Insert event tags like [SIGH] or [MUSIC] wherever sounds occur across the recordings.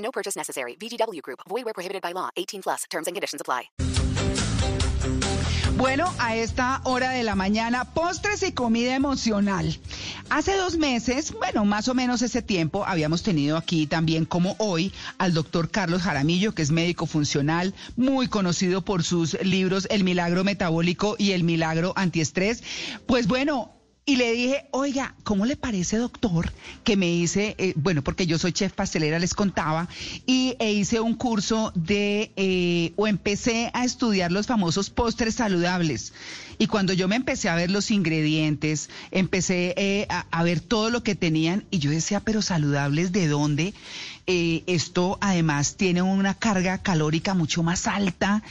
No purchase necessary. VGW Group. Void prohibited by law. 18 plus. Terms and conditions apply. Bueno, a esta hora de la mañana, postres y comida emocional. Hace dos meses, bueno, más o menos ese tiempo, habíamos tenido aquí también, como hoy, al doctor Carlos Jaramillo, que es médico funcional, muy conocido por sus libros El Milagro Metabólico y El Milagro Antiestrés. Pues bueno, y le dije, oiga, ¿cómo le parece, doctor, que me hice, eh, bueno, porque yo soy chef pastelera, les contaba, y e hice un curso de, eh, o empecé a estudiar los famosos postres saludables. Y cuando yo me empecé a ver los ingredientes, empecé eh, a, a, ver todo lo que tenían, y yo decía, pero saludables, ¿de dónde? esto además tiene una carga calórica mucho más alta.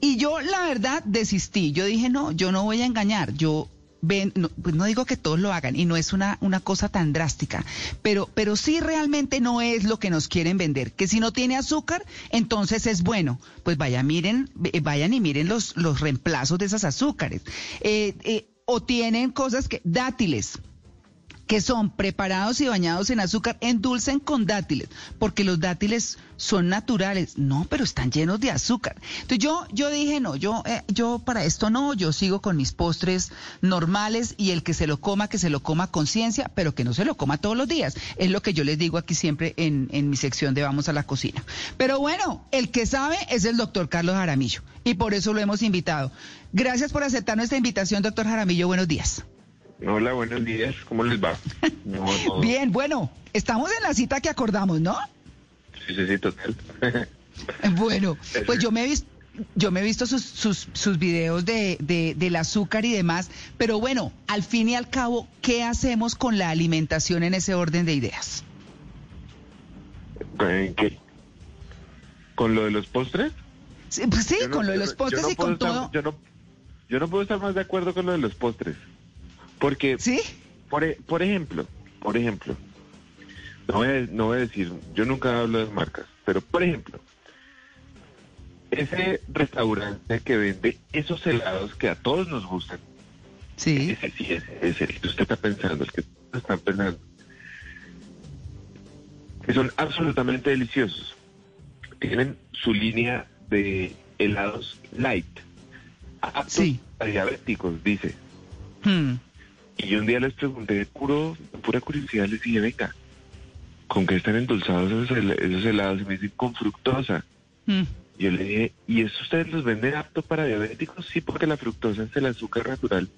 Y yo, la verdad, desistí. Yo dije, no, yo no voy a engañar. Yo ven, no, pues no digo que todos lo hagan y no es una, una cosa tan drástica, pero, pero sí realmente no es lo que nos quieren vender, que si no tiene azúcar, entonces es bueno. Pues vaya, miren, vayan y miren los, los reemplazos de esas azúcares. Eh, eh, o tienen cosas que, dátiles, que son preparados y bañados en azúcar, endulcen con dátiles, porque los dátiles son naturales. No, pero están llenos de azúcar. Entonces yo, yo dije, no, yo, eh, yo para esto no, yo sigo con mis postres normales y el que se lo coma, que se lo coma con conciencia, pero que no se lo coma todos los días. Es lo que yo les digo aquí siempre en, en mi sección de Vamos a la Cocina. Pero bueno, el que sabe es el doctor Carlos Jaramillo y por eso lo hemos invitado. Gracias por aceptar nuestra invitación, doctor Jaramillo. Buenos días. Hola, buenos días. ¿Cómo les va? No, no. Bien, bueno, estamos en la cita que acordamos, ¿no? Sí, sí, sí, total. [LAUGHS] bueno, pues yo me he visto... Yo me he visto sus, sus, sus videos de, de, del azúcar y demás, pero bueno, al fin y al cabo, ¿qué hacemos con la alimentación en ese orden de ideas? ¿En qué? ¿Con lo de los postres? Sí, pues sí no, con lo de los postres y con todo. Yo no, yo no puedo estar más de acuerdo con lo de los postres. Porque, ¿Sí? por, e, por ejemplo, por ejemplo, no voy, a, no voy a decir, yo nunca hablo de marcas, pero por ejemplo, ese restaurante que vende esos helados que a todos nos gustan, sí, ese sí, ese, ese el que usted está pensando, el que están pensando, que son absolutamente deliciosos. Tienen su línea de helados light, aptos sí. a diabéticos, dice. Hmm. Y yo un día les pregunté, puro, pura curiosidad, les dije, venga, ¿con qué están endulzados esos, hel esos helados? Y me dicen, con fructosa. Hmm. Yo le dije, ¿y eso ustedes los venden apto para diabéticos? Sí, porque la fructosa es el azúcar natural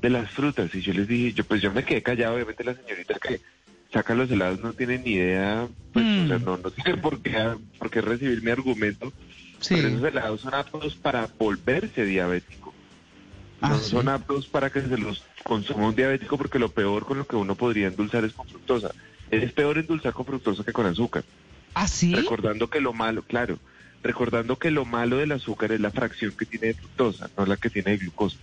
de las frutas. Y yo les dije, yo pues yo me quedé callado, obviamente la señorita que saca los helados no tiene ni idea, pues, Mm. o sea, no, no [LAUGHS] tiene por qué, por qué recibir mi argumento. Sí. Pero esos helados son aptos para volverse diabético. Ah, no sí. son aptos para que se los consuma un diabético porque lo peor con lo que uno podría endulzar es con fructosa. Es peor endulzar con fructosa que con azúcar. ¿Ah, sí? Recordando que lo malo, claro, recordando que lo malo del azúcar es la fracción que tiene de fructosa, no la que tiene de glucosa.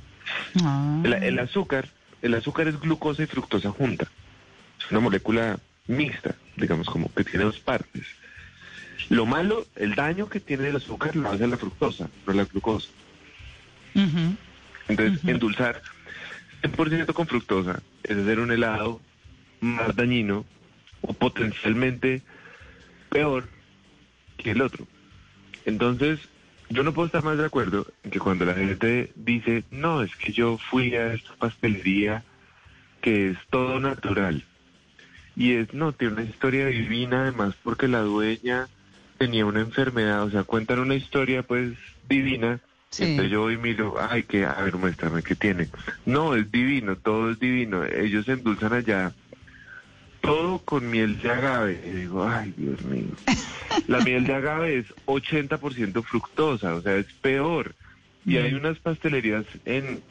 Ah. El, el azúcar, el azúcar es glucosa y fructosa junta. Es una molécula mixta, digamos, como que tiene dos partes. Lo malo, el daño que tiene el azúcar lo hace la fructosa, no la glucosa. Ujú. Entonces, endulzar 100% con fructosa es hacer un helado más dañino o potencialmente peor que el otro. Entonces, yo no puedo estar más de acuerdo en que cuando la gente dice, no, es que yo fui a esta pastelería que es todo natural. Y es, no, tiene una historia divina, además porque la dueña tenía una enfermedad, o sea, cuentan una historia pues divina. Sí. Entonces yo voy y miro, ay, que, a ver, muéstrame qué tiene. No, es divino, todo es divino. Ellos endulzan allá todo con miel de agave. Y digo, ay, Dios mío. [LAUGHS] La miel de agave es 80% fructosa, o sea, es peor. Y hay unas pastelerías en,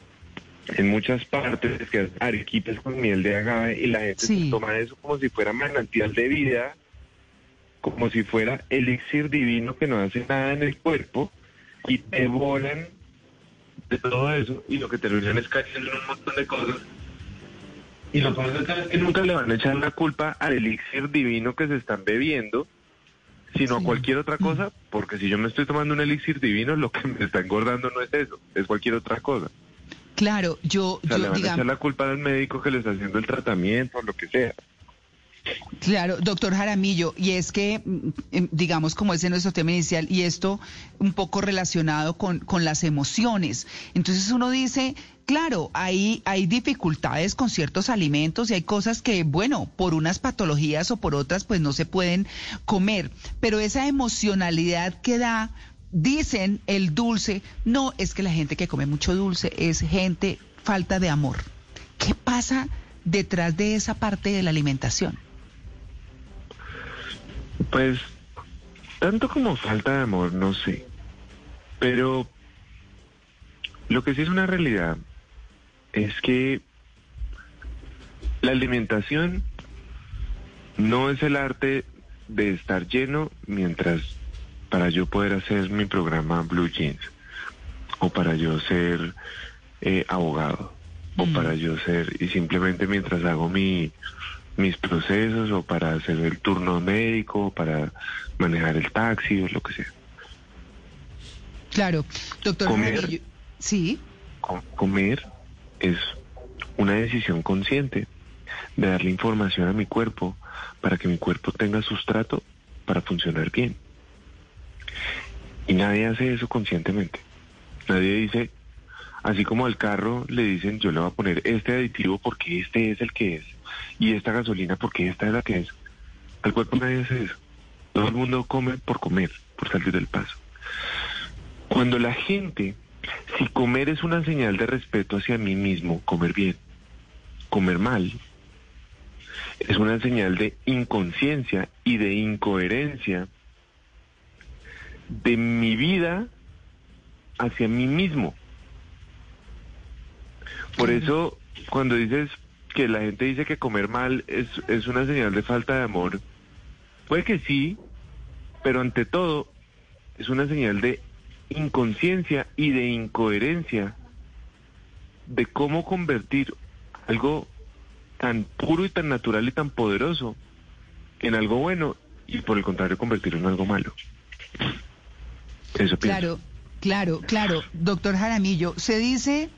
en muchas partes que hacen arequipas con miel de agave y la gente Sí. se toma eso como si fuera manantial de vida como si fuera elixir divino que no hace nada en el cuerpo y te volan de todo eso y lo que terminan es cayendo en un montón de cosas. Y lo que pasa es que nunca le van a echar la culpa al elixir divino que se están bebiendo, sino a cualquier otra cosa, porque si yo me estoy tomando un elixir divino, lo que me está engordando no es eso, es cualquier otra cosa. Claro, yo, O sea, yo le van a echar la culpa al médico que le está haciendo el tratamiento o lo que sea. Claro, doctor Jaramillo, y es que, mm, em, digamos, como ese es nuestro tema inicial, y esto un poco relacionado con, con las emociones. Entonces uno dice, claro, hay, hay dificultades con ciertos alimentos y hay cosas que, bueno, por unas patologías o por otras, pues no se pueden comer, pero esa emocionalidad que da, dicen el dulce, no, es que la gente que come mucho dulce es gente falta de amor. ¿Qué pasa detrás de esa parte de la alimentación? Pues, tanto como falta de amor, no sé. Pero lo que sí es una realidad es que la alimentación no es el arte de estar lleno mientras para yo poder hacer mi programa Blue Jeans o para yo ser eh, abogado o para yo ser y simplemente mientras hago mi mis procesos o para hacer el turno médico o para manejar el taxi o lo que sea. Claro, doctor Comer. Sí, Co- comer es una decisión consciente de darle información a mi cuerpo para que mi cuerpo tenga sustrato para funcionar bien. Y nadie hace eso conscientemente. Nadie dice, así como al carro le dicen, yo le voy a poner este aditivo porque este es el que es, y esta gasolina porque esta es la que es. Al cuerpo nadie hace eso. Todo el mundo come por comer, por salir del paso. Cuando la gente, si comer es una señal de respeto hacia mí mismo, comer bien, comer mal, es una señal de inconsciencia y de incoherencia de mi vida hacia mí mismo. Por eso, cuando dices que la gente dice que comer mal es, es una señal de falta de amor, puede que sí, pero ante todo es una señal de inconsciencia y de incoherencia de cómo convertir algo tan puro y tan natural y tan poderoso en algo bueno y por el contrario convertirlo en algo malo. Claro, claro, claro. Doctor Jaramillo, se dice,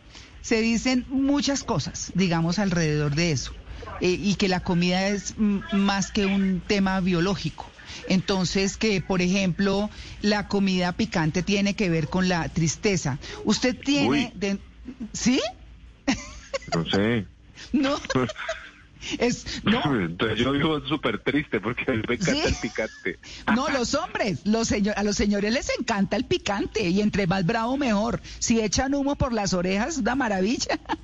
se dicen muchas cosas, digamos, alrededor de eso. eh, y que la comida es más que un tema biológico. Entonces, que por ejemplo, la comida picante tiene que ver con la tristeza. ¿Usted tiene... De- ¿Sí? No sé. [LAUGHS] No. [LAUGHS] Es, no, [LAUGHS] Entonces yo vivo súper triste porque a mí me encanta Sí. el picante. [LAUGHS] No, los hombres, los señor, a los señores les encanta el picante y entre más bravo mejor. Si echan humo por las orejas, una maravilla. [LAUGHS]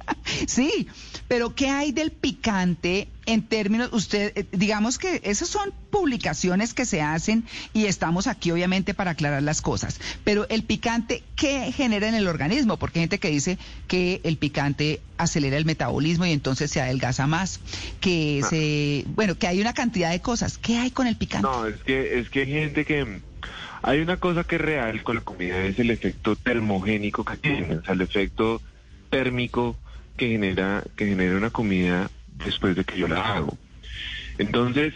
sí, pero ¿qué hay del picante en términos, usted, eh, digamos que esas son publicaciones que se hacen y estamos aquí obviamente para aclarar las cosas, pero el picante, ¿qué genera en el organismo? Porque hay gente que dice que el picante acelera el metabolismo y entonces se adelgaza más, que Ah. se, bueno, que hay una cantidad de cosas. ¿Qué hay con el picante? No, es que, es que hay gente que... Hay una cosa que es real con la comida, es el efecto termogénico que tiene, o sea, el efecto térmico que genera, que genera una comida después de que yo la hago. Entonces,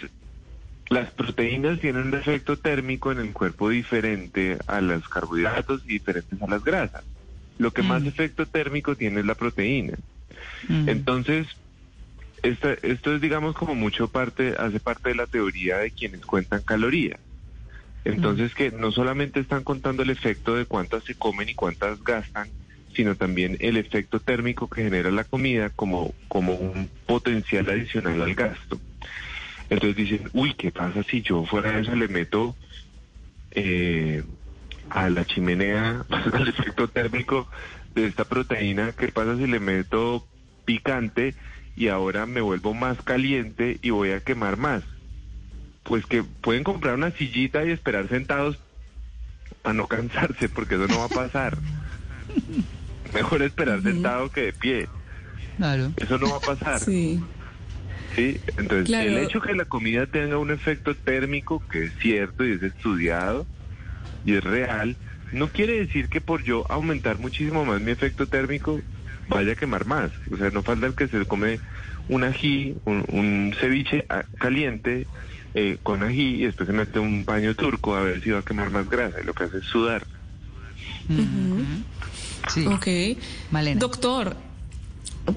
las proteínas tienen un efecto térmico en el cuerpo diferente a los carbohidratos y diferentes a las grasas. Lo que más Mm. efecto térmico tiene es la proteína. Mm. Entonces, esta- esto es, digamos, como mucho parte, hace parte de la teoría de quienes cuentan calorías. Entonces, que no solamente están contando el efecto de cuántas se comen y cuántas gastan, sino también el efecto térmico que genera la comida como, como un potencial adicional al gasto. Entonces dicen, uy, ¿qué pasa si yo fuera eso le meto eh, a la chimenea, [LAUGHS] al efecto térmico de esta proteína? ¿Qué pasa si le meto picante y ahora me vuelvo más caliente y voy a quemar más? Pues que pueden comprar una sillita y esperar sentados para no cansarse, porque eso no va a pasar. [LAUGHS] Mejor esperar sentado que de pie. Claro. Eso no va a pasar. Sí. Sí, entonces Claro. el hecho que la comida tenga un efecto térmico, que es cierto y es estudiado y es real, no quiere decir que por yo aumentar muchísimo más mi efecto térmico vaya a quemar más. O sea, no falta el que se come un ají, un, un ceviche caliente eh, con ají y después se mete un baño turco a ver si va a quemar más grasa y lo que hace es sudar. Sí. Ok. Malena. Doctor,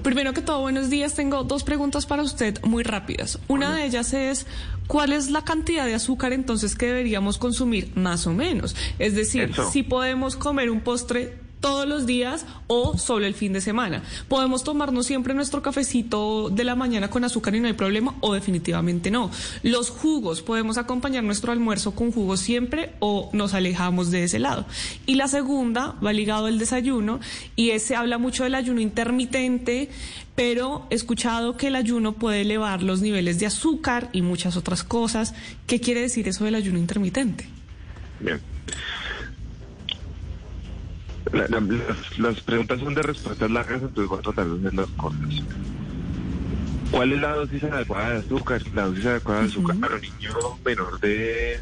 primero que todo, buenos días. Tengo dos preguntas para usted muy rápidas. Una de ellas es, ¿cuál es la cantidad de azúcar entonces que deberíamos consumir más o menos? Es decir, Eso. si podemos comer un postre todos los días o solo el fin de semana. Podemos tomarnos siempre nuestro cafecito de la mañana con azúcar y no hay problema o definitivamente no. Los jugos, podemos acompañar nuestro almuerzo con jugos siempre o nos alejamos de ese lado. Y la segunda va ligado al desayuno y ese habla mucho del ayuno intermitente, pero he escuchado que el ayuno puede elevar los niveles de azúcar y muchas otras cosas. ¿Qué quiere decir eso del ayuno intermitente? Bien. La- la- las, las preguntas son de respuestas largas, entonces voy a tratar de hacerlas cortas. ¿Cuál es la dosis adecuada de azúcar? La dosis adecuada de azúcar para un niño menor de...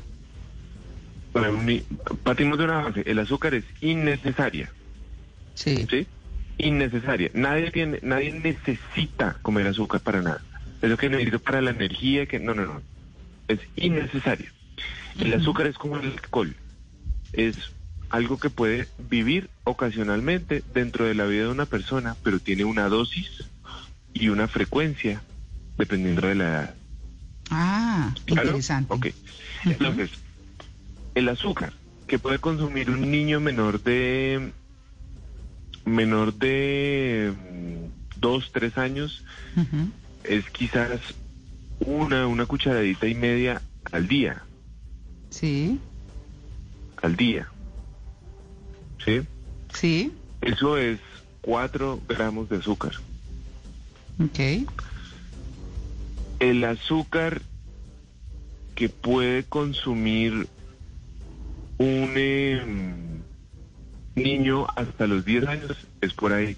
Para un Partimos de una base. El azúcar es innecesaria, Sí. ¿sí? Innecesaria. Nadie tiene, nadie necesita comer azúcar para nada. Eso que necesito para la energía, que no, no, no. Es innecesario. El azúcar es como el alcohol. Es algo que puede vivir ocasionalmente dentro de la vida de una persona, pero tiene una dosis y una frecuencia dependiendo de la edad. Ah, ¿Claro? interesante. Ok. Entonces, el azúcar que puede consumir un niño menor de menor de mm, dos, tres años es quizás una, una cucharadita y media al día, Sí, al día. ¿Sí? sí, Eso es 4 gramos de azúcar. ok. El azúcar que puede consumir un eh, niño hasta los 10 años es por ahí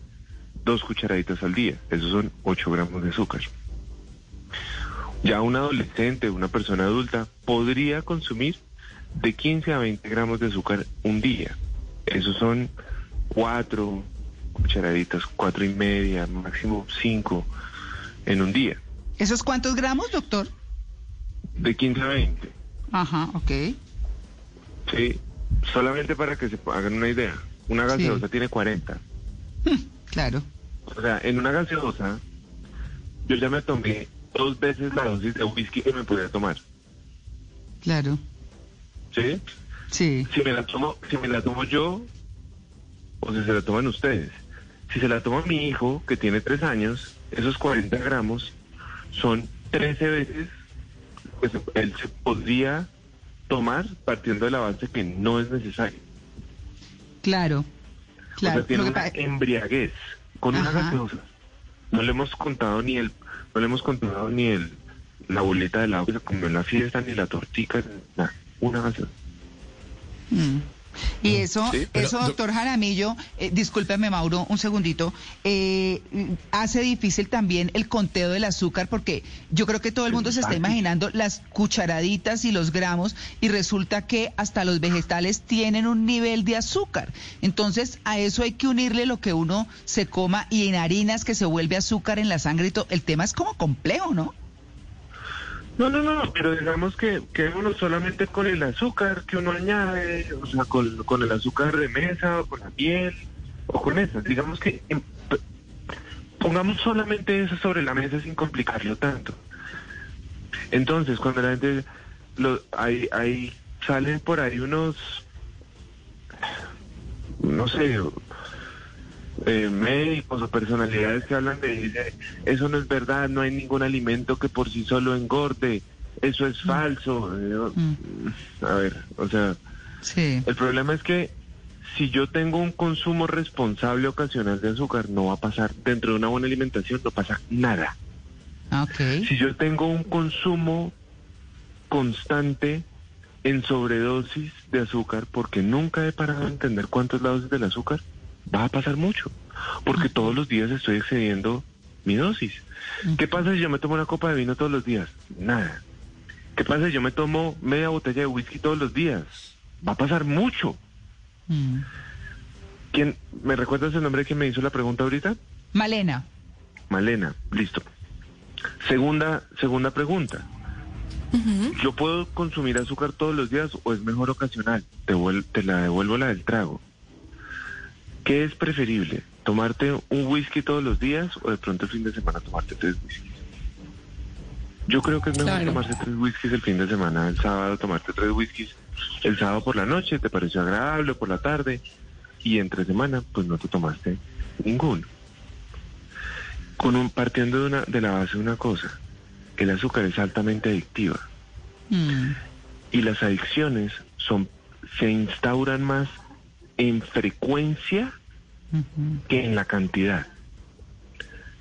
dos cucharaditas al día. Esos son 8 gramos de azúcar. Ya un adolescente, una persona adulta, podría consumir de 15 a 20 gramos de azúcar un día. Esos son 4 cucharaditas, cuatro y media, máximo 5 en un día. ¿Esos cuántos gramos, doctor? De 15 a 20. Ajá, ok. Sí, solamente para que se hagan una idea. Una Sí. gaseosa tiene 40. Claro. O sea, en una gaseosa, yo ya me tomé dos veces la dosis de whisky que me podía tomar. Claro. ¿Sí? Sí. Si me la tomo, si me la tomo yo, o si se la toman ustedes. Si se la toma mi hijo, que tiene tres años, esos 40 gramos son 13 veces, pues él se podría tomar partiendo de la base que no es necesario. Claro. Claro. O sea, tiene una embriaguez con una gaseosa. No le hemos contado ni el, no le hemos contado ni el, la boleta del agua que se comió en la fiesta, ni la tortica, nada. Una gaseosa. Mm. Y eso, Sí, pero, eso, doc- doctor Jaramillo, eh, discúlpeme Mauro, un segundito, eh, hace difícil también el conteo del azúcar porque yo creo que todo el mundo se está imaginando las cucharaditas y los gramos y resulta que hasta los vegetales tienen un nivel de azúcar. Entonces a eso hay que unirle lo que uno se coma y en harinas que se vuelve azúcar en la sangre y todo. El tema es como complejo, ¿no? No, no, no, pero digamos que quedémonos solamente con el azúcar que uno añade, o sea, con, el azúcar de mesa o con la miel o con esas. Digamos que em, pongamos solamente eso sobre la mesa sin complicarlo tanto. Entonces, cuando la gente, lo, hay, hay, salen por ahí unos, no sé, eh, médicos o personalidades que hablan de eso no es verdad, no hay ningún alimento que por sí solo engorde, eso es falso. Eh, yo, Mm. A ver, o sea, Sí. el problema es que si yo tengo un consumo responsable ocasional de azúcar, no va a pasar dentro de una buena alimentación, no pasa nada. Ok. Si yo tengo un consumo constante en sobredosis de azúcar, porque nunca he parado de entender cuánto es la dosis del azúcar, va a pasar mucho. Porque todos los días estoy excediendo mi dosis. ¿Qué pasa si yo me tomo una copa de vino todos los días? Nada. ¿Qué pasa si yo me tomo media botella de whisky todos los días? Va a pasar mucho. Mm. ¿Quién, ¿Me recuerdas el nombre de quien me hizo la pregunta ahorita? Malena. Malena, listo. Segunda, segunda pregunta. ¿Yo puedo consumir azúcar todos los días o es mejor ocasional? Te, vuel- te la devuelvo la del trago. ¿Qué es preferible? ¿Tomarte un whisky todos los días o de pronto el fin de semana tomarte tres whiskies? Yo creo que es mejor Claro. tomarse tres whiskies el fin de semana, el sábado tomarte tres whiskies, el sábado por la noche te pareció agradable, por la tarde, y entre semana pues no te tomaste ninguno. Con un, partiendo de, una, de la base de una cosa, el azúcar es altamente adictiva Mm. y las adicciones son se instauran más en frecuencia que en la cantidad.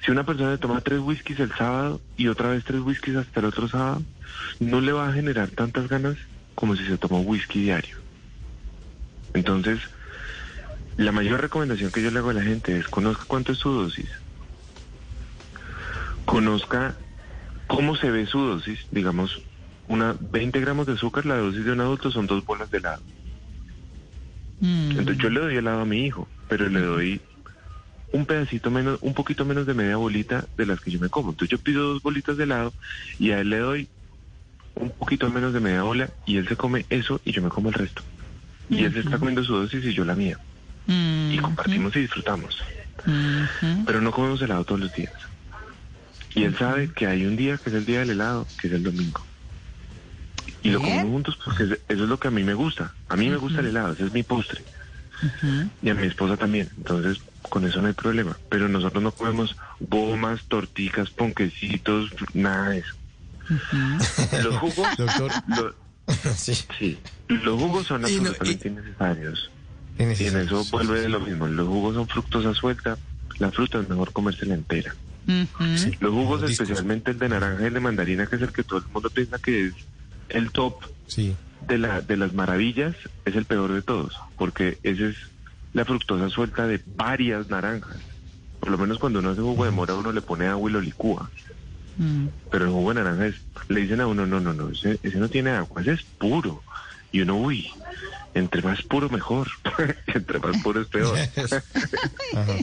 Si una persona toma tres whiskies el sábado y otra vez tres whiskies hasta el otro sábado, no le va a generar tantas ganas como si se tomó whisky diario. Entonces, la mayor recomendación que yo le hago a la gente es conozca cuánto es su dosis, conozca cómo se ve su dosis, digamos, una 20 gramos de azúcar, la dosis de un adulto son dos bolas de helado. Mm. Entonces yo le doy helado a mi hijo, pero le doy un pedacito menos, un poquito menos de media bolita de las que yo me como. Entonces yo pido dos bolitas de helado y a él le doy un poquito menos de media bola y él se come eso y yo me como el resto. Y él se está comiendo su dosis y yo la mía. Mm. Y compartimos y disfrutamos. Pero no comemos helado todos los días. Y él sabe que hay un día que es el día del helado, que es el domingo. Y lo comemos juntos porque es- eso es lo que a mí me gusta. A mí me gusta el helado, ese es mi postre. Y a mi esposa también. Entonces, con eso no hay problema. Pero nosotros no comemos gomas, torticas, ponquecitos, nada de eso. Los jugos, Doctor, lo- [LAUGHS] sí. sí, los jugos son Y no- absolutamente innecesarios. es Y en eso vuelve de lo mismo. Los jugos son fructosa suelta. La fruta es mejor comérsela entera. Sí. Los jugos, especialmente el de naranja y el de mandarina, que es el que todo el mundo piensa que es el top Sí. de, la, de las maravillas, es el peor de todos, porque ese es la fructosa suelta de varias naranjas. Por lo menos cuando uno hace jugo de mora, uno le pone agua y lo licúa. Mm. Pero el jugo de naranja es, le dicen a uno, no, no, no, ese, ese no tiene agua, ese es puro. Y uno, uy, entre más puro mejor, [LAUGHS] entre más puro es peor. [LAUGHS] Ajá.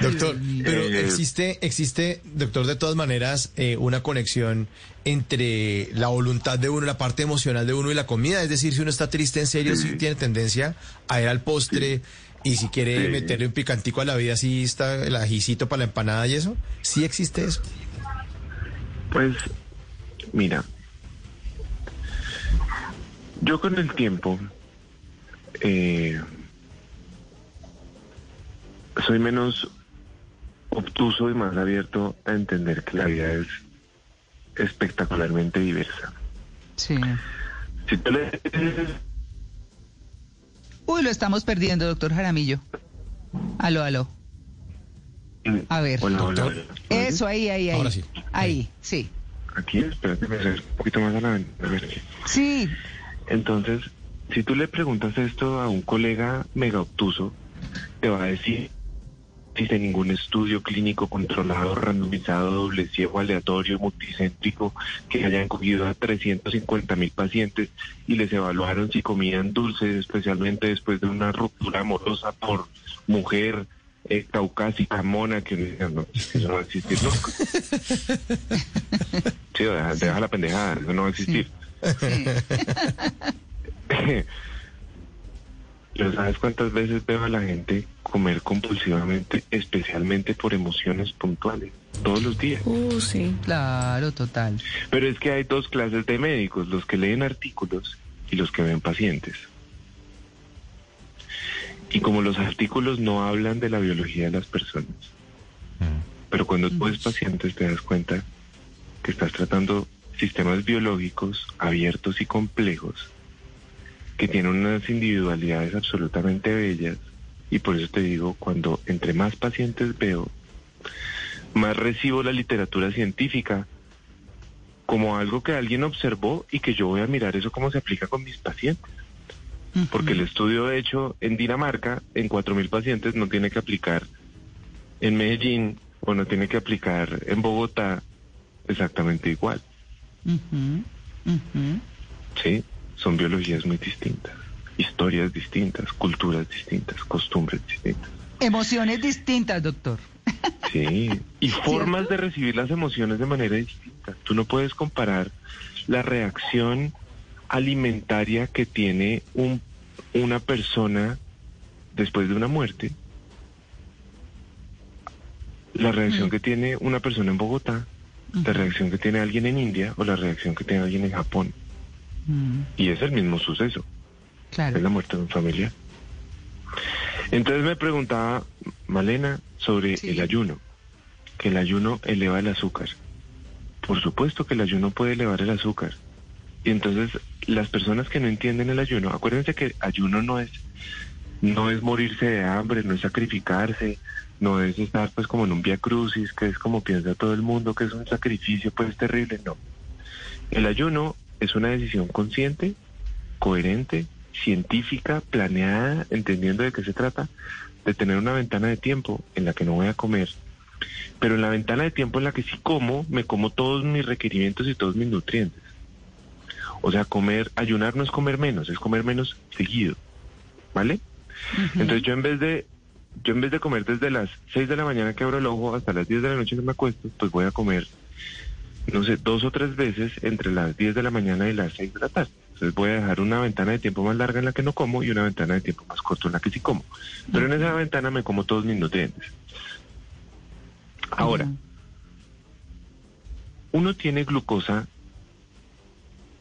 Doctor, pero Eh, existe, existe, doctor, de todas maneras, eh, una conexión entre la voluntad de uno, la parte emocional de uno y la comida. Es decir, si uno está triste en serio, sí, Sí. tiene tendencia a ir al postre y si quiere Sí. meterle un picantico a la vida, sí está el ajicito para la empanada y eso. Sí existe eso. Pues, mira, yo con el tiempo eh, soy menos obtuso y más abierto a entender que la vida es espectacularmente diversa. Sí. Si tú le Uy, lo estamos perdiendo, doctor Jaramillo. Aló, aló. A ver. Hola, hola, Doctor. hola. Eso, ahí, ahí, ahí. Ahora sí. Ahí, sí. Aquí, espérate, me acerco un poquito más a la ventana. a ver. Sí. Entonces, si tú le preguntas esto a un colega mega obtuso, te va a decir, dice ningún estudio clínico controlado, randomizado, doble ciego, aleatorio, multicéntrico, que hayan cogido a 350 mil pacientes y les evaluaron si comían dulces, especialmente después de una ruptura amorosa por mujer eh, caucásica, mona, que no, eso no va a existir nunca. [LAUGHS] Sí, deja, deja la pendejada, eso no va a existir. sí. [LAUGHS] [LAUGHS] Pero ¿sabes cuántas veces veo a la gente comer compulsivamente, especialmente por emociones puntuales? Todos los días. Uh, sí. Claro, total. Pero es que hay dos clases de médicos, los que leen artículos y los que ven pacientes. Y como los artículos no hablan de la biología de las personas, pero cuando tú ves pacientes te das cuenta que estás tratando sistemas biológicos abiertos y complejos que tienen unas individualidades absolutamente bellas y por eso te digo, cuando entre más pacientes veo, más recibo la literatura científica como algo que alguien observó y que yo voy a mirar eso cómo se aplica con mis pacientes. Porque el estudio hecho en Dinamarca, en 4.000 pacientes, no tiene que aplicar en Medellín uno tiene que aplicar en Bogotá exactamente igual. Sí, son biologías muy distintas, historias distintas, culturas distintas, costumbres distintas. Emociones distintas, doctor. Sí, y formas de recibir las emociones de manera distinta. Tú no puedes comparar la reacción alimentaria que tiene un, una persona después de una muerte, la reacción que tiene una persona en Bogotá, la reacción que tiene alguien en India o la reacción que tiene alguien en Japón. Mm, Y es el mismo suceso, claro. es la muerte de un familiar. Entonces me preguntaba Malena sobre Sí. el ayuno, que el ayuno eleva el azúcar. Por supuesto que el ayuno puede elevar el azúcar. Y entonces las personas que no entienden el ayuno, acuérdense que ayuno no es no es morirse de hambre, no es sacrificarse, no es estar pues como en un via crucis, que es como piensa todo el mundo, que es un sacrificio pues terrible, no. El ayuno es una decisión consciente, coherente, científica, planeada, entendiendo de qué se trata, de tener una ventana de tiempo en la que no voy a comer, pero en la ventana de tiempo en la que sí como, me como todos mis requerimientos y todos mis nutrientes. O sea, comer, ayunar no es comer menos, es comer menos seguido, ¿vale? Entonces yo en vez de yo en vez de comer desde las 6 de la mañana que abro el ojo hasta las 10 de la noche que me acuesto, pues voy a comer, no sé, dos o tres veces entre las 10 de la mañana y las 6 de la tarde. Entonces voy a dejar una ventana de tiempo más larga en la que no como y una ventana de tiempo más corta en la que sí como. Pero en esa ventana me como todos mis nutrientes. Ahora, uno tiene glucosa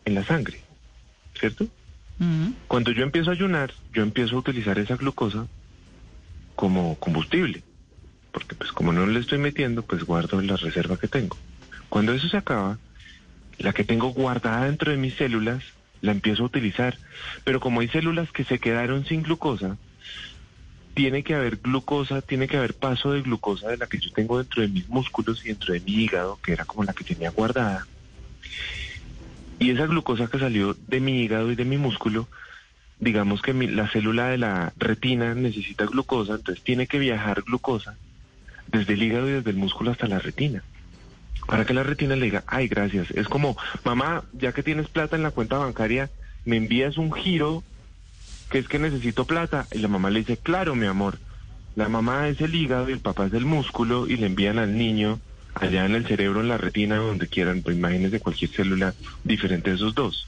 en la sangre, ¿cierto? Cuando yo empiezo a ayunar, yo empiezo a utilizar esa glucosa como combustible, porque pues como no le estoy metiendo, pues guardo la reserva que tengo. Cuando eso se acaba, la que tengo guardada dentro de mis células, la empiezo a utilizar, pero como hay células que se quedaron sin glucosa, tiene que haber glucosa, tiene que haber paso de glucosa de la que yo tengo dentro de mis músculos y dentro de mi hígado, que era como la que tenía guardada. Y esa glucosa que salió de mi hígado y de mi músculo, digamos que la célula de la retina necesita glucosa, entonces tiene que viajar glucosa desde el hígado y desde el músculo hasta la retina. Para que la retina le diga, ay, gracias. Es como, mamá, ya que tienes plata en la cuenta bancaria, me envías un giro que es que necesito plata. Y la mamá le dice, claro, mi amor. La mamá es el hígado y el papá es el músculo y le envían al niño allá en el cerebro, en la retina, donde quieran, pues imagínense cualquier célula diferente de esos dos.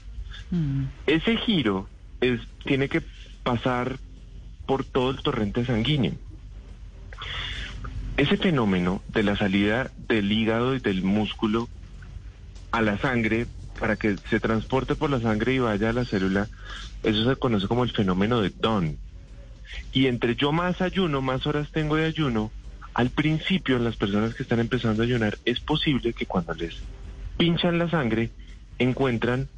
mm, Ese giro es, tiene que pasar por todo el torrente sanguíneo. Ese fenómeno de la salida del hígado y del músculo a la sangre, para que se transporte por la sangre y vaya a la célula, eso se conoce como el fenómeno de Don. Y entre yo más ayuno, más horas tengo de ayuno, al principio en las personas que están empezando a ayunar, es posible que cuando les pinchan la sangre, encuentran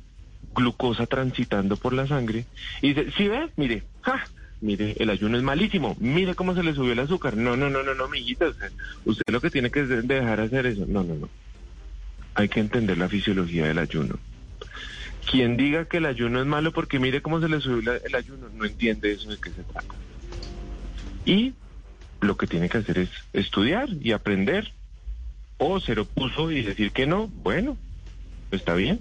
glucosa transitando por la sangre y dice, ¿sí ve? Mire, ¡ja! Mire, el ayuno es malísimo. Mire cómo se le subió el azúcar. No, no, no, no, no, mijita. Usted, usted lo que tiene que es de- dejar hacer eso. No, no, no. Hay que entender la fisiología del ayuno. Quien diga que el ayuno es malo porque mire cómo se le subió el ayuno, no entiende eso de qué se trata. Y lo que tiene que hacer es estudiar y aprender. O se opuso y decir que no, bueno, está bien.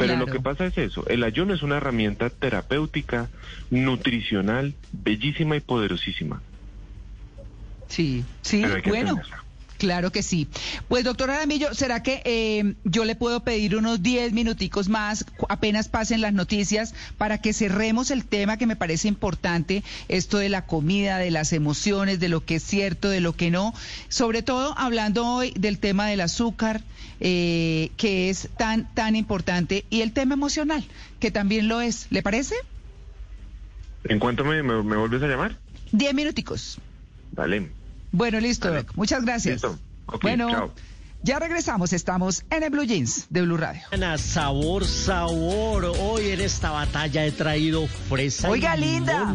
Pero lo que pasa es eso, el ayuno es una herramienta terapéutica, nutricional, bellísima y poderosísima. Sí, sí, bueno. entenderla. Claro que sí. Pues doctor Aramillo, ¿será que eh, yo le puedo pedir unos 10 minuticos más, apenas pasen las noticias, para que cerremos el tema que me parece importante, esto de la comida, de las emociones, de lo que es cierto, de lo que no, sobre todo hablando hoy del tema del azúcar, eh, que es tan, tan importante, y el tema emocional, que también lo es. ¿Le parece? ¿En cuánto me, me, me vuelves a llamar? 10 minuticos. Dale. Bueno, listo. Doc. Muchas gracias. Listo. Ok, bueno, chao. ya regresamos. Estamos en el Blue Jeans de Blue Radio. Ana, sabor, sabor. Hoy en esta batalla he traído fresa. y Oiga, linda.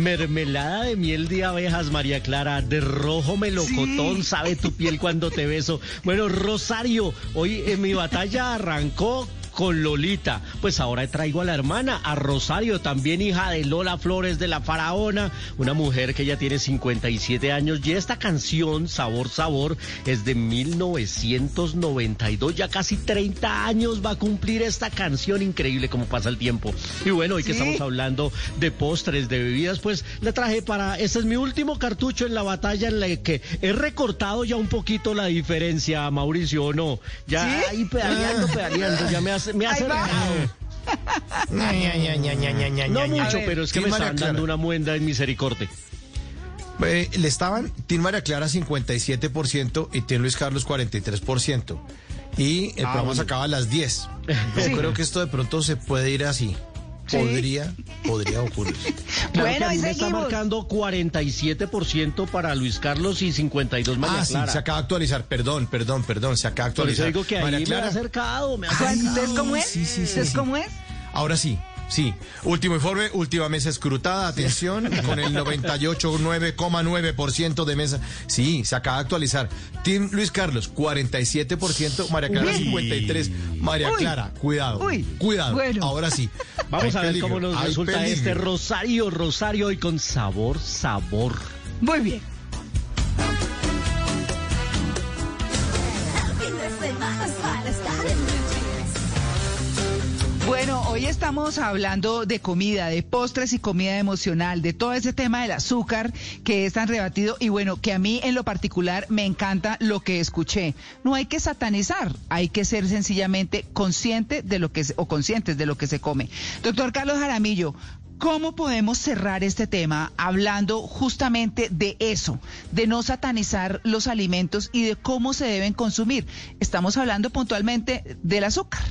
Mermelada de miel de abejas, María Clara. De rojo melocotón, Sí. sabe tu piel cuando te beso. Bueno, Rosario, hoy en mi batalla arrancó con Lolita. Pues ahora traigo a la hermana, a Rosario, también hija de Lola Flores de la Faraona, una mujer que ya tiene 57 años y esta canción, Sabor Sabor, es de 1992, ya casi 30 años va a cumplir esta canción, increíble como pasa el tiempo. Y bueno, hoy que Sí. estamos hablando de postres, de bebidas, pues le traje para, este es mi último cartucho en la batalla en la que he recortado ya un poquito la diferencia, Mauricio, ¿o no? Ya ¿Sí? ahí pedaleando, pedaleando, ya me hace, me regalo. [LAUGHS] No mucho, pero es que me están dando una muenda en misericordia. Eh, le estaban, Tim María Clara 57% y Tim Luis Carlos 43%. Y el programa bueno. se acaba a las 10. [LAUGHS] Yo Sí. creo que esto de pronto se puede ir así. Sí. Podría, podría ocurrir. [LAUGHS] Claro Bueno, y me está marcando 47% para Luis Carlos y 52 María Ah, sí, Clara. se acaba de actualizar. Perdón, perdón, perdón, se acaba de Por eso actualizar. digo que ahí María me Clara, ha acercado, me ha acercado. ¿Entonces cómo es? Sí, sí, sí, ¿Entonces sí. cómo es? Ahora sí, sí. Último informe, última mesa escrutada, atención, con el 98,9% de mesa. Sí, se acaba de actualizar. Team Luis Carlos, 47%, María Clara, Uy. 53%. María Uy. Clara, cuidado, Uy. cuidado. Bueno. Ahora sí. Vamos Hay a ver peligro, cómo nos hay resulta peligro. este Rosario, Rosario hoy con sabor, sabor. Muy bien. Hoy estamos hablando de comida, de postres y comida emocional, de todo ese tema del azúcar que es tan rebatido y bueno, que a mí en lo particular me encanta lo que escuché. No hay que satanizar, hay que ser sencillamente consciente de lo que o conscientes de lo que se come. Doctor Carlos Jaramillo, ¿Cómo podemos cerrar este tema hablando justamente de eso, de no satanizar los alimentos y de cómo se deben consumir? Estamos hablando puntualmente del azúcar,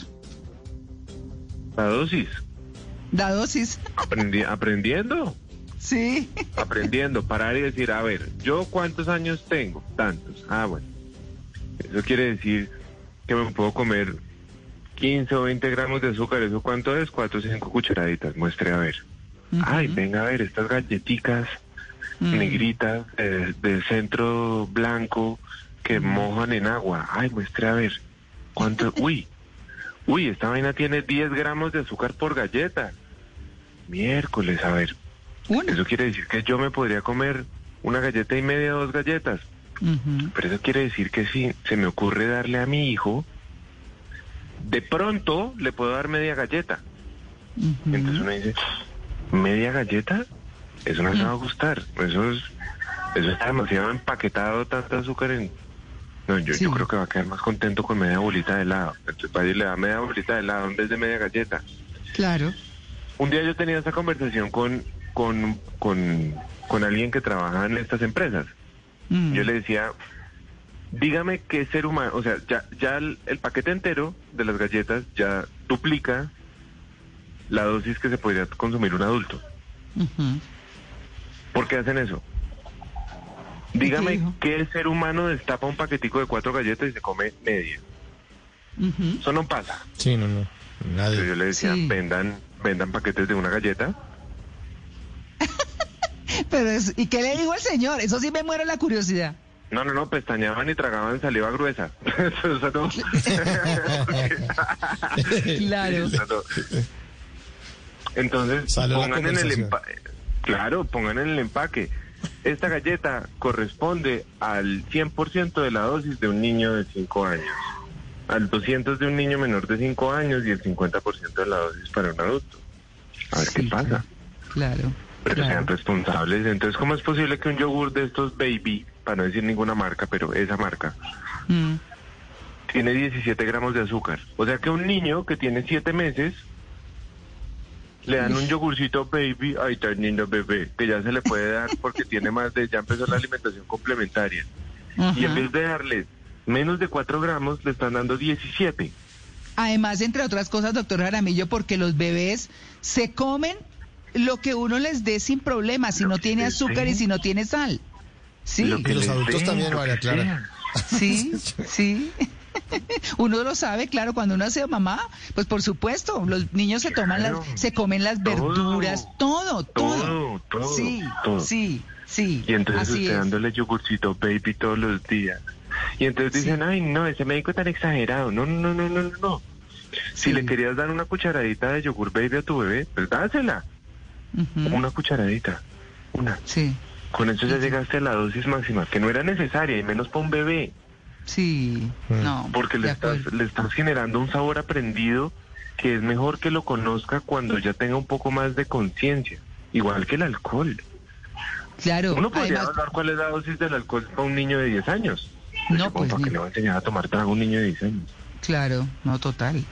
La dosis. la dosis. Aprendi- aprendiendo. Sí. aprendiendo, parar y decir, a ver, ¿yo cuántos años tengo? Tantos. Ah, bueno. Eso quiere decir que me puedo comer 15 o 20 gramos de azúcar. ¿Eso cuánto es? 4 o 5 cucharaditas. Muestre a ver. Ay, venga a ver, estas galletitas negritas eh, del centro blanco que mojan en agua. Ay, muestre a ver. ¿Cuánto? [LAUGHS] Uy, uy, esta vaina tiene 10 gramos de azúcar por galleta. Miércoles, a ver. Una. Eso quiere decir que yo me podría comer una galleta y media, dos galletas. Pero eso quiere decir que si se me ocurre darle a mi hijo, de pronto le puedo dar media galleta. Entonces uno dice, ¿media galleta? Eso no me va a gustar. Eso es, eso está demasiado empaquetado, tanto azúcar en... No, yo, Sí. yo creo que va a quedar más contento con media bolita de helado. Entonces vaya y le da media bolita de helado en vez de media galleta. Claro. Un día yo tenía esta conversación con, con, con, con alguien que trabaja en estas empresas. Mm. Yo le decía, dígame qué ser humano, o sea, ya, ya el, el paquete entero de las galletas ya duplica la dosis que se podría consumir un adulto. Ujú. ¿Por qué hacen eso? Dígame dijo? qué ser humano destapa un paquetico de cuatro galletas y se come media. Eso no pasa. Sí, no, no. Nadie. yo le decía, Sí. vendan, vendan paquetes de una galleta. [LAUGHS] Pero es, ¿y qué le dijo el señor? Eso sí me muero la curiosidad. No, no, no, pestañaban y tragaban saliva gruesa. [LAUGHS] Eso, no. [LAUGHS] Claro. Eso no. Entonces, pongan en el empaque. Claro, pongan en el empaque. Esta galleta corresponde al 100% de la dosis de un niño de 5 años, al 200 de un niño menor de 5 años y el 50% de la dosis para un adulto. A ver qué pasa. Claro. Pero claro. sean responsables. Entonces, ¿cómo es posible que un yogur de estos baby, para no decir ninguna marca, pero esa marca, Mm. tiene 17 gramos de azúcar? O sea que un niño que tiene 7 meses le dan un yogurcito baby, ay, tan lindo bebé, que ya se le puede dar porque tiene más de, ya empezó la alimentación complementaria. Y en vez de darle menos de 4 gramos, le están dando 17. Además, entre otras cosas, doctor Jaramillo, porque los bebés se comen lo que uno les dé sin problema, si Lo no tiene azúcar y si no tiene sal. Sí, Lo que Y los adultos también, lo María Clara. sea. sí, [LAUGHS] sí. [LAUGHS] Uno lo sabe, claro, cuando uno hace mamá, pues por supuesto, los niños se toman Claro. las, se comen las Todo. verduras, todo, todo. Todo, todo, sí, todo. sí, sí. Y entonces así usted es. dándole yogurcito baby todos los días. Y entonces Sí. dicen, ay, no, ese médico tan exagerado. No, no, no, no, no, no. Si le querías dar una cucharadita de yogur baby a tu bebé, pues dásela. Una cucharadita. Una. Sí, Con eso ya llegaste a la dosis máxima, que no era necesaria, y menos para un bebé, sí, no. porque le estás, le estás generando un sabor aprendido que es mejor que lo conozca cuando ya tenga un poco más de conciencia, igual que el alcohol. Claro, Uno podría además, hablar cuál es la dosis del alcohol para un niño de 10 años. No, pues, ¿Para ni- qué le va a enseñar a tomar trago a un niño de 10 años? claro, no, total.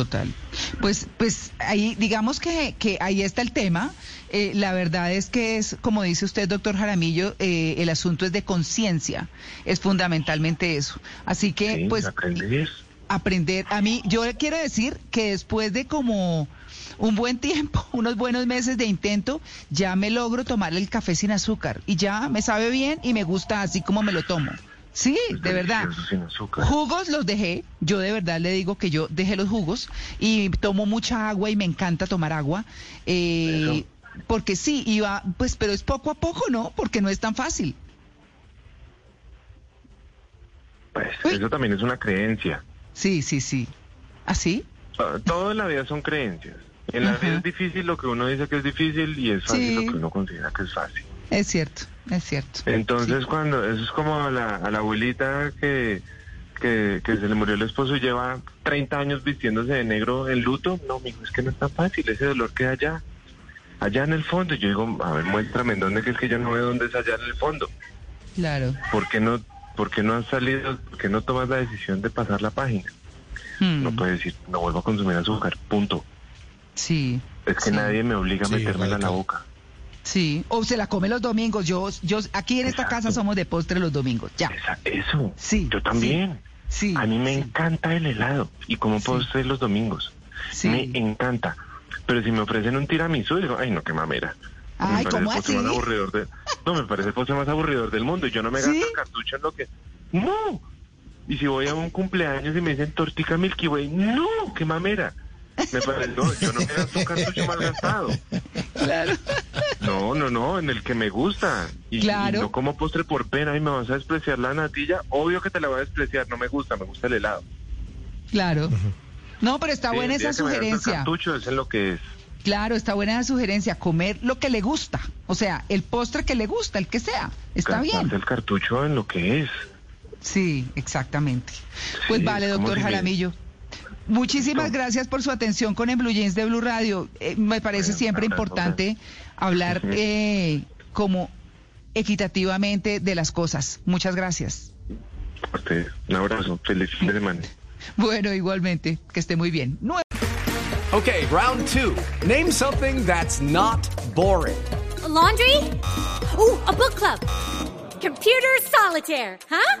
Total. Pues, pues ahí, digamos que, que ahí está el tema. Eh, la verdad es que es, como dice usted, doctor Jaramillo, eh, el asunto es de conciencia. Es fundamentalmente eso. Así que, Sí, pues, aprender. aprender. A mí, yo le quiero decir que después de como un buen tiempo, [LAUGHS] unos buenos meses de intento, ya me logro tomar el café sin azúcar y ya me sabe bien y me gusta así como me lo tomo. Sí, Es de verdad. Jugos los dejé, yo de verdad le digo que yo dejé los jugos y tomo mucha agua y me encanta tomar agua. eh, porque sí, iba, pues, pero es poco a poco, ¿no? Porque no es tan fácil. Pues Uy. eso también es una creencia. Sí, sí, sí. ¿Así? Ah, Todo en la vida son creencias. En la Ajá. vida es difícil lo que uno dice que es difícil y es fácil Sí. lo que uno considera que es fácil. Es cierto, es cierto. Entonces Sí. cuando, eso es como a la, a la abuelita que, que, que se le murió el esposo y lleva 30 años vistiéndose de negro en luto, no, mijo, es que no es tan fácil, ese dolor queda allá, allá en el fondo. Y yo digo, a ver, muéstrame en dónde que es que yo no veo dónde es allá en el fondo. Claro. ¿Por qué no, por qué no has salido, por qué no tomas la decisión de pasar la página? Hmm, No puedes decir, no vuelvo a consumir azúcar, punto. Sí. Es que Sí. nadie me obliga a Sí, metérmela en la boca. Sí, o se la come los domingos. Yo, yo, aquí en esta casa somos de postre los domingos. Ya. Eso. Sí, Yo también. Sí. A mí me sí, encanta el helado y como Sí. postre los domingos. sí. Me encanta. Pero si me ofrecen un tiramisú, digo, ay, no, qué mamera. Ay, me ¿cómo el postre así? más aburridor de... No, me parece el postre más aburridor del mundo y yo no me gasto el cartucho en lo que... ¡No! Y si voy a un cumpleaños y me dicen tortica Milky Way, ¡no! ¡Qué mamera! Me parece, no, yo no me gasto un cartucho mal gastado. Claro. No, no, no, en el que me gusta. Y, Claro. y no como postre por pena y me vas a despreciar la natilla. Obvio que te la voy a despreciar, no me gusta, me gusta el helado. Claro. No, pero está Sí, buena esa sugerencia. cartucho es en lo que es. Claro, está buena esa sugerencia. Comer lo que le gusta. O sea, el postre que le gusta, el que sea. Está bien. el cartucho en lo que es. Sí, exactamente. Pues vale, doctor si me- Jaramillo. Muchísimas gracias por su atención con el Blue Jeans de Blue Radio. Eh, me parece Bueno, siempre importante hablar eh, como equitativamente de las cosas. Muchas gracias. A ustedes. Un abrazo, feliz fin de semana. [LAUGHS] Bueno, igualmente, que esté muy bien. Nue- Okay, round two. Name something that's not boring. A laundry? Ooh, a book club. Computer solitaire, huh?